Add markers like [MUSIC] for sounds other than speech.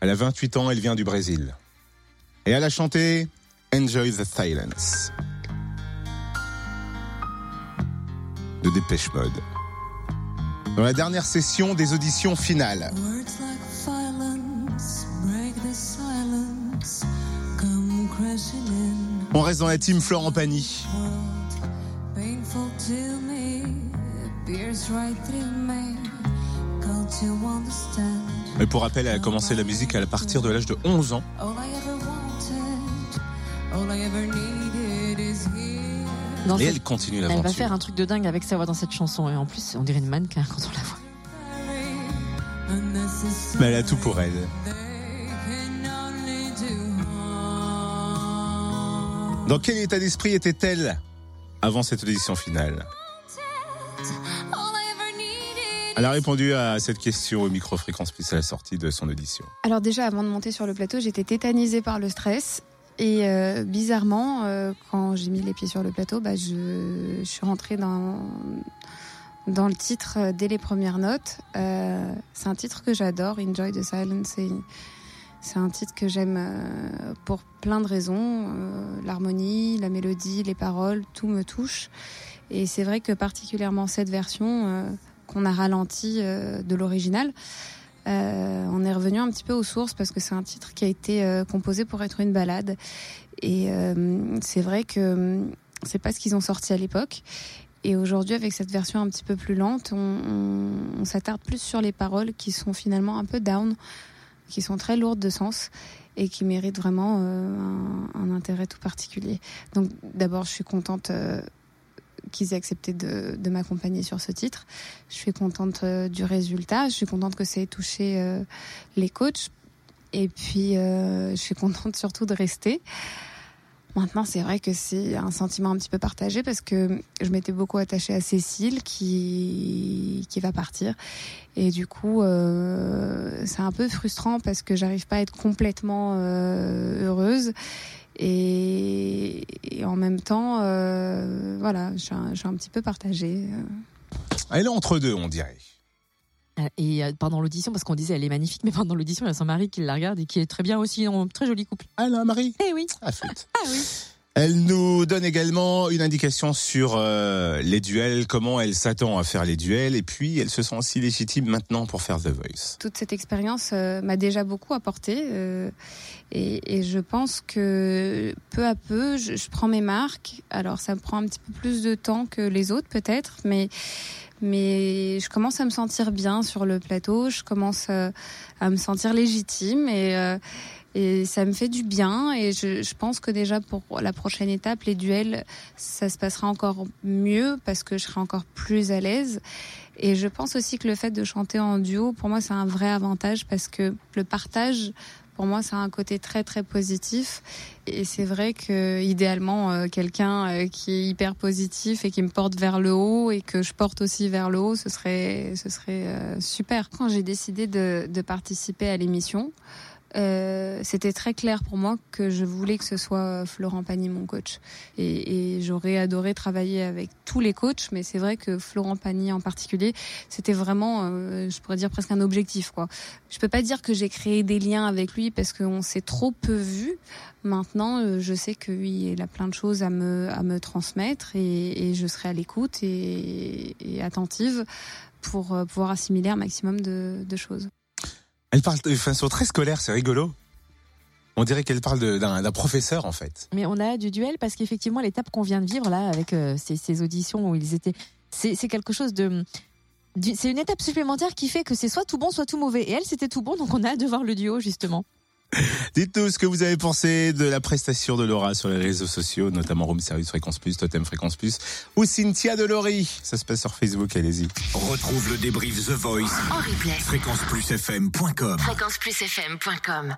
Elle a 28 ans, elle vient du Brésil. Et elle a chanté Enjoy the Silence de Dépêche Mode. Dans la dernière session des auditions finales. On reste dans la team Florent Pagny. Mais pour rappel, elle a commencé la musique à partir de l'âge de 11 ans. Et elle continue elle l'aventure. va faire un truc de dingue avec sa voix dans cette chanson. Et en plus, on dirait une mannequin quand on la voit. Mais elle a tout pour elle. Dans quel état d'esprit était-elle avant cette audition finale? Elle a répondu à cette question au micro fréquence plus à la sortie de son audition. Alors déjà, avant de monter sur le plateau, j'étais tétanisée par le stress. Et euh, bizarrement, euh, quand j'ai mis les pieds sur le plateau, bah, je, suis rentrée dans, dans le titre euh, dès les premières notes. C'est un titre que j'adore, Enjoy the Silence. C'est, un titre que j'aime pour plein de raisons. L'harmonie, la mélodie, les paroles, tout me touche. Et c'est vrai que particulièrement cette version qu'on a ralentie euh, de l'original, euh, on est revenu un petit peu aux sources parce que c'est un titre qui a été euh, composé pour être une balade. Et c'est vrai que c'est pas ce qu'ils ont sorti à l'époque. Et aujourd'hui, avec cette version un petit peu plus lente, on, s'attarde plus sur les paroles qui sont finalement un peu down, qui sont très lourdes de sens et qui méritent vraiment un, intérêt tout particulier. Donc d'abord, je suis contente qu'ils aient accepté de, m'accompagner sur ce titre. Je suis contente euh, du résultat. Je suis contente que ça ait touché euh, les coachs. Et puis, euh, je suis contente [LAUGHS] surtout de rester. Maintenant, c'est vrai que c'est un sentiment un petit peu partagé parce que je m'étais beaucoup attachée à Cécile qui, qui va partir. Et du coup, c'est un peu frustrant parce que j'arrive pas à être complètement heureuse. Et, et en même temps, euh, voilà, je suis, un, je suis un petit peu partagée. Elle est entre deux, on dirait. Euh, Et euh, pendant l'audition, parce qu'on disait elle est magnifique, mais pendant l'audition, il y a son mari qui la regarde et qui est très bien aussi, un très joli couple. Ah là, Marie Eh oui. Ah, flûte. Ah oui. Elle nous donne également une indication sur euh, les duels, comment elle s'attend à faire les duels, et puis elle se sent aussi légitime maintenant pour faire The Voice. toute cette expérience euh, m'a déjà beaucoup apporté euh, et, et je pense que peu à peu je, je prends mes marques alors ça me prend un petit peu plus de temps que les autres peut-être mais mais je commence à me sentir bien sur le plateau je commence euh, à me sentir légitime et euh, et ça me fait du bien et je pense que déjà pour la prochaine étape, les duels, ça se passera encore mieux parce que je serai encore plus à l'aise. Et je pense aussi que le fait de chanter en duo, pour moi, c'est un vrai avantage parce que le partage, pour moi, ça a un côté très très positif. Et c'est vrai que idéalement, euh, quelqu'un euh, qui est hyper positif et qui me porte vers le haut et que je porte aussi vers le haut, ce serait ce serait euh, super. Quand j'ai décidé de, de participer à l'émission. Euh, c'était très clair pour moi que je voulais que ce soit Florent Pagny mon coach. Et, et j'aurais adoré travailler avec tous les coachs mais c'est vrai que Florent Pagny en particulier c'était vraiment euh, je pourrais dire presque un objectif quoi. Je peux pas dire que j'ai créé des liens avec lui parce qu'on s'est trop peu vu maintenant euh, je sais que oui il a plein de choses à me à me transmettre et, et je serai à l'écoute et, et attentive pour euh, pouvoir assimiler un maximum de, de choses Elle parle de façon très scolaire, c'est rigolo. On dirait qu'elle parle d'un professeur en fait. Mais on a du duel parce qu'effectivement, l'étape qu'on vient de vivre là, avec euh, ces, ces auditions où ils étaient, c'est quelque chose de. C'est une étape supplémentaire qui fait que c'est soit tout bon, soit tout mauvais. Et elle, c'était tout bon, donc on a hâte de voir le duo, justement. [LAUGHS] Dites-nous ce que vous avez pensé de la prestation de Laura sur les réseaux sociaux, notamment Room Service Fréquence Plus, Totem Fréquence Plus ou Cynthia Delory. Ça se passe sur Facebook, allez-y. Retrouve le débrief The Voice. En replay. Fréquenceplusfm.com. Fréquenceplusfm.com